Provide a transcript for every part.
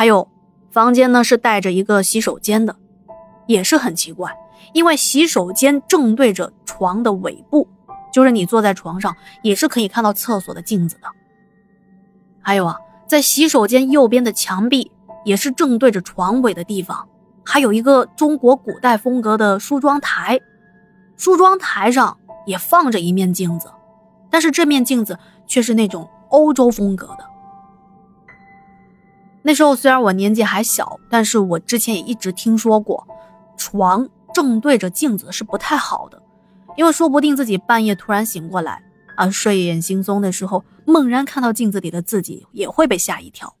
还有房间呢是带着一个洗手间的，也是很奇怪，因为洗手间正对着床的尾部，就是你坐在床上也是可以看到厕所的镜子的。还有啊，在洗手间右边的墙壁也是正对着床尾的地方，还有一个中国古代风格的梳妆台，梳妆台上也放着一面镜子，但是这面镜子却是那种欧洲风格的。那时候虽然我年纪还小，但是我之前也一直听说过，床正对着镜子是不太好的，因为说不定自己半夜突然醒过来。啊，睡眼惺忪的时候，猛然看到镜子里的自己，也会被吓一跳。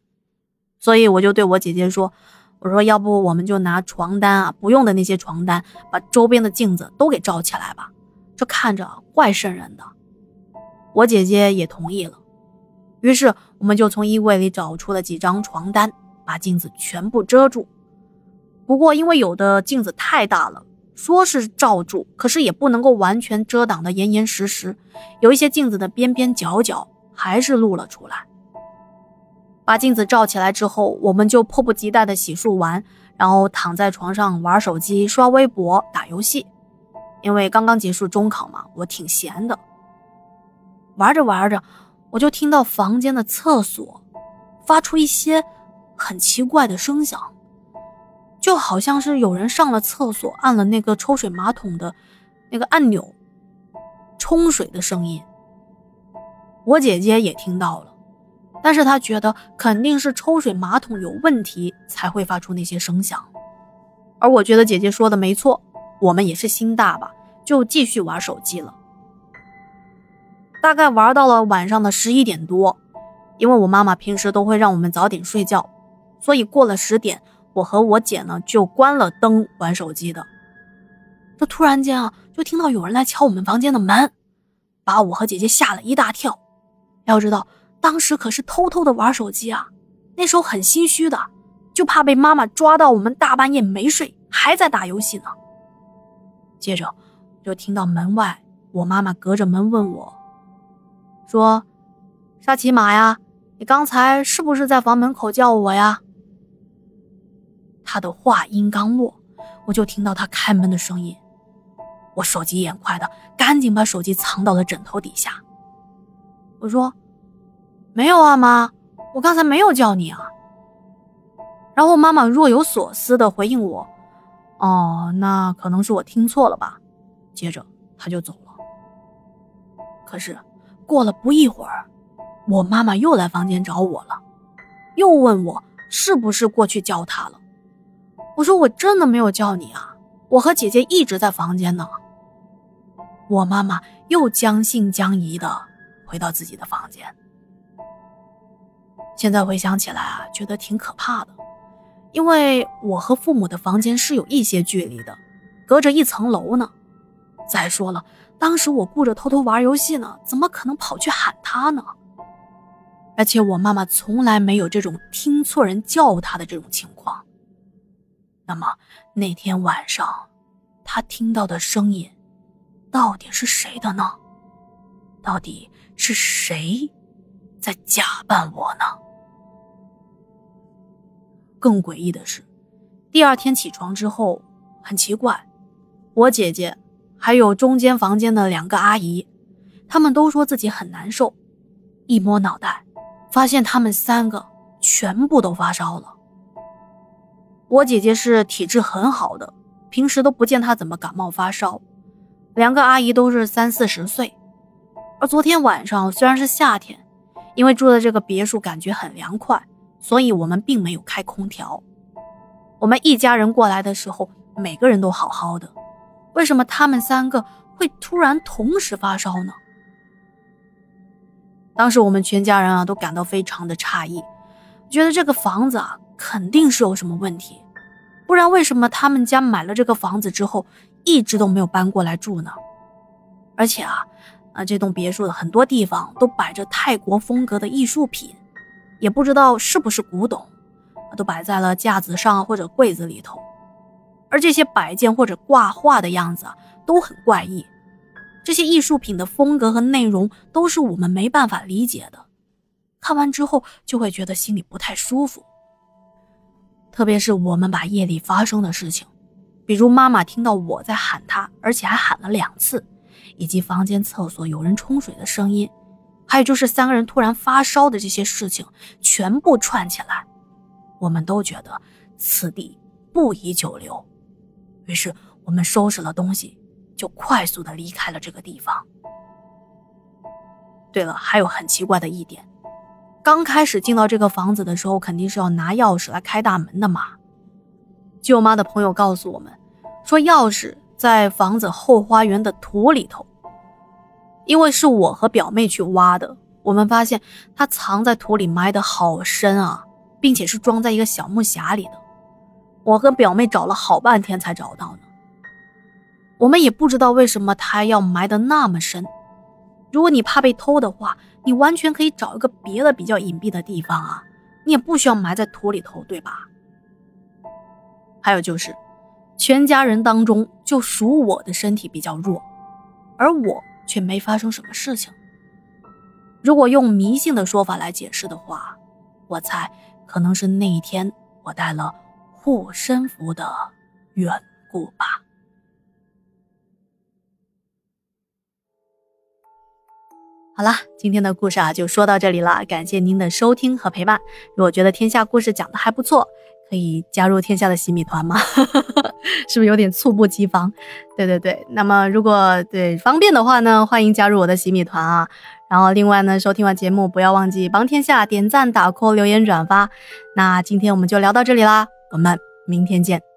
所以我就对我姐姐说：“我说要不我们就拿床单啊，不用的那些床单，把周边的镜子都给罩起来吧，这看着怪瘆人的。”我姐姐也同意了。于是我们就从衣柜里找出了几张床单，把镜子全部遮住。不过因为有的镜子太大了。说是罩住，可是也不能够完全遮挡的严严实实，有一些镜子的边边角角还是露了出来。把镜子罩起来之后，我们就迫不及待的洗漱完，然后躺在床上玩手机、刷微博、打游戏。因为刚刚结束中考嘛，我挺闲的。玩着玩着，我就听到房间的厕所发出一些很奇怪的声响。就好像是有人上了厕所，按了那个抽水马桶的那个按钮，冲水的声音。我姐姐也听到了，但是她觉得肯定是抽水马桶有问题才会发出那些声响。而我觉得姐姐说的没错，我们也是心大吧，就继续玩手机了。大概玩到了晚上的十一点多，因为我妈妈平时都会让我们早点睡觉，所以过了十点。我和我姐呢，就关了灯玩手机的。这突然间啊，就听到有人来敲我们房间的门，把我和姐姐吓了一大跳。要知道，当时可是偷偷的玩手机啊，那时候很心虚的，就怕被妈妈抓到我们大半夜没睡，还在打游戏呢。接着，就听到门外我妈妈隔着门问我，说：“沙琪玛呀，你刚才是不是在房门口叫我呀？”他的话音刚落，我就听到他开门的声音。我手疾眼快的，赶紧把手机藏到了枕头底下。我说：“没有啊，妈，我刚才没有叫你啊。”然后妈妈若有所思的回应我：“哦，那可能是我听错了吧。”接着他就走了。可是过了不一会儿，我妈妈又来房间找我了，又问我是不是过去叫他了。我说我真的没有叫你啊，我和姐姐一直在房间呢。我妈妈又将信将疑的回到自己的房间。现在回想起来啊，觉得挺可怕的，因为我和父母的房间是有一些距离的，隔着一层楼呢。再说了，当时我顾着偷偷玩游戏呢，怎么可能跑去喊他呢？而且我妈妈从来没有这种听错人叫她的这种情况。那么那天晚上，他听到的声音，到底是谁的呢？到底是谁在假扮我呢？更诡异的是，第二天起床之后，很奇怪，我姐姐还有中间房间的两个阿姨，她们都说自己很难受。一摸脑袋，发现她们三个全部都发烧了。我姐姐是体质很好的，平时都不见她怎么感冒发烧。两个阿姨都是三四十岁，而昨天晚上虽然是夏天，因为住的这个别墅感觉很凉快，所以我们并没有开空调。我们一家人过来的时候，每个人都好好的，为什么他们三个会突然同时发烧呢？当时我们全家人啊都感到非常的诧异，觉得这个房子啊。肯定是有什么问题，不然为什么他们家买了这个房子之后，一直都没有搬过来住呢？而且啊，啊，这栋别墅的很多地方都摆着泰国风格的艺术品，也不知道是不是古董，都摆在了架子上或者柜子里头。而这些摆件或者挂画的样子啊，都很怪异。这些艺术品的风格和内容都是我们没办法理解的，看完之后就会觉得心里不太舒服。特别是我们把夜里发生的事情，比如妈妈听到我在喊她，而且还喊了两次，以及房间厕所有人冲水的声音，还有就是三个人突然发烧的这些事情，全部串起来，我们都觉得此地不宜久留，于是我们收拾了东西，就快速的离开了这个地方。对了，还有很奇怪的一点。刚开始进到这个房子的时候，肯定是要拿钥匙来开大门的嘛。舅妈的朋友告诉我们，说钥匙在房子后花园的土里头。因为是我和表妹去挖的，我们发现它藏在土里埋的好深啊，并且是装在一个小木匣里的。我和表妹找了好半天才找到呢。我们也不知道为什么他要埋的那么深。如果你怕被偷的话，你完全可以找一个别的比较隐蔽的地方啊，你也不需要埋在土里头，对吧？还有就是，全家人当中就属我的身体比较弱，而我却没发生什么事情。如果用迷信的说法来解释的话，我猜可能是那一天我带了护身符的缘故吧。好了，今天的故事啊就说到这里了，感谢您的收听和陪伴。如果觉得天下故事讲的还不错，可以加入天下的洗米团吗？是不是有点猝不及防？对对对，那么如果对方便的话呢，欢迎加入我的洗米团啊。然后另外呢，收听完节目不要忘记帮天下点赞、打 call、留言、转发。那今天我们就聊到这里啦，我们明天见。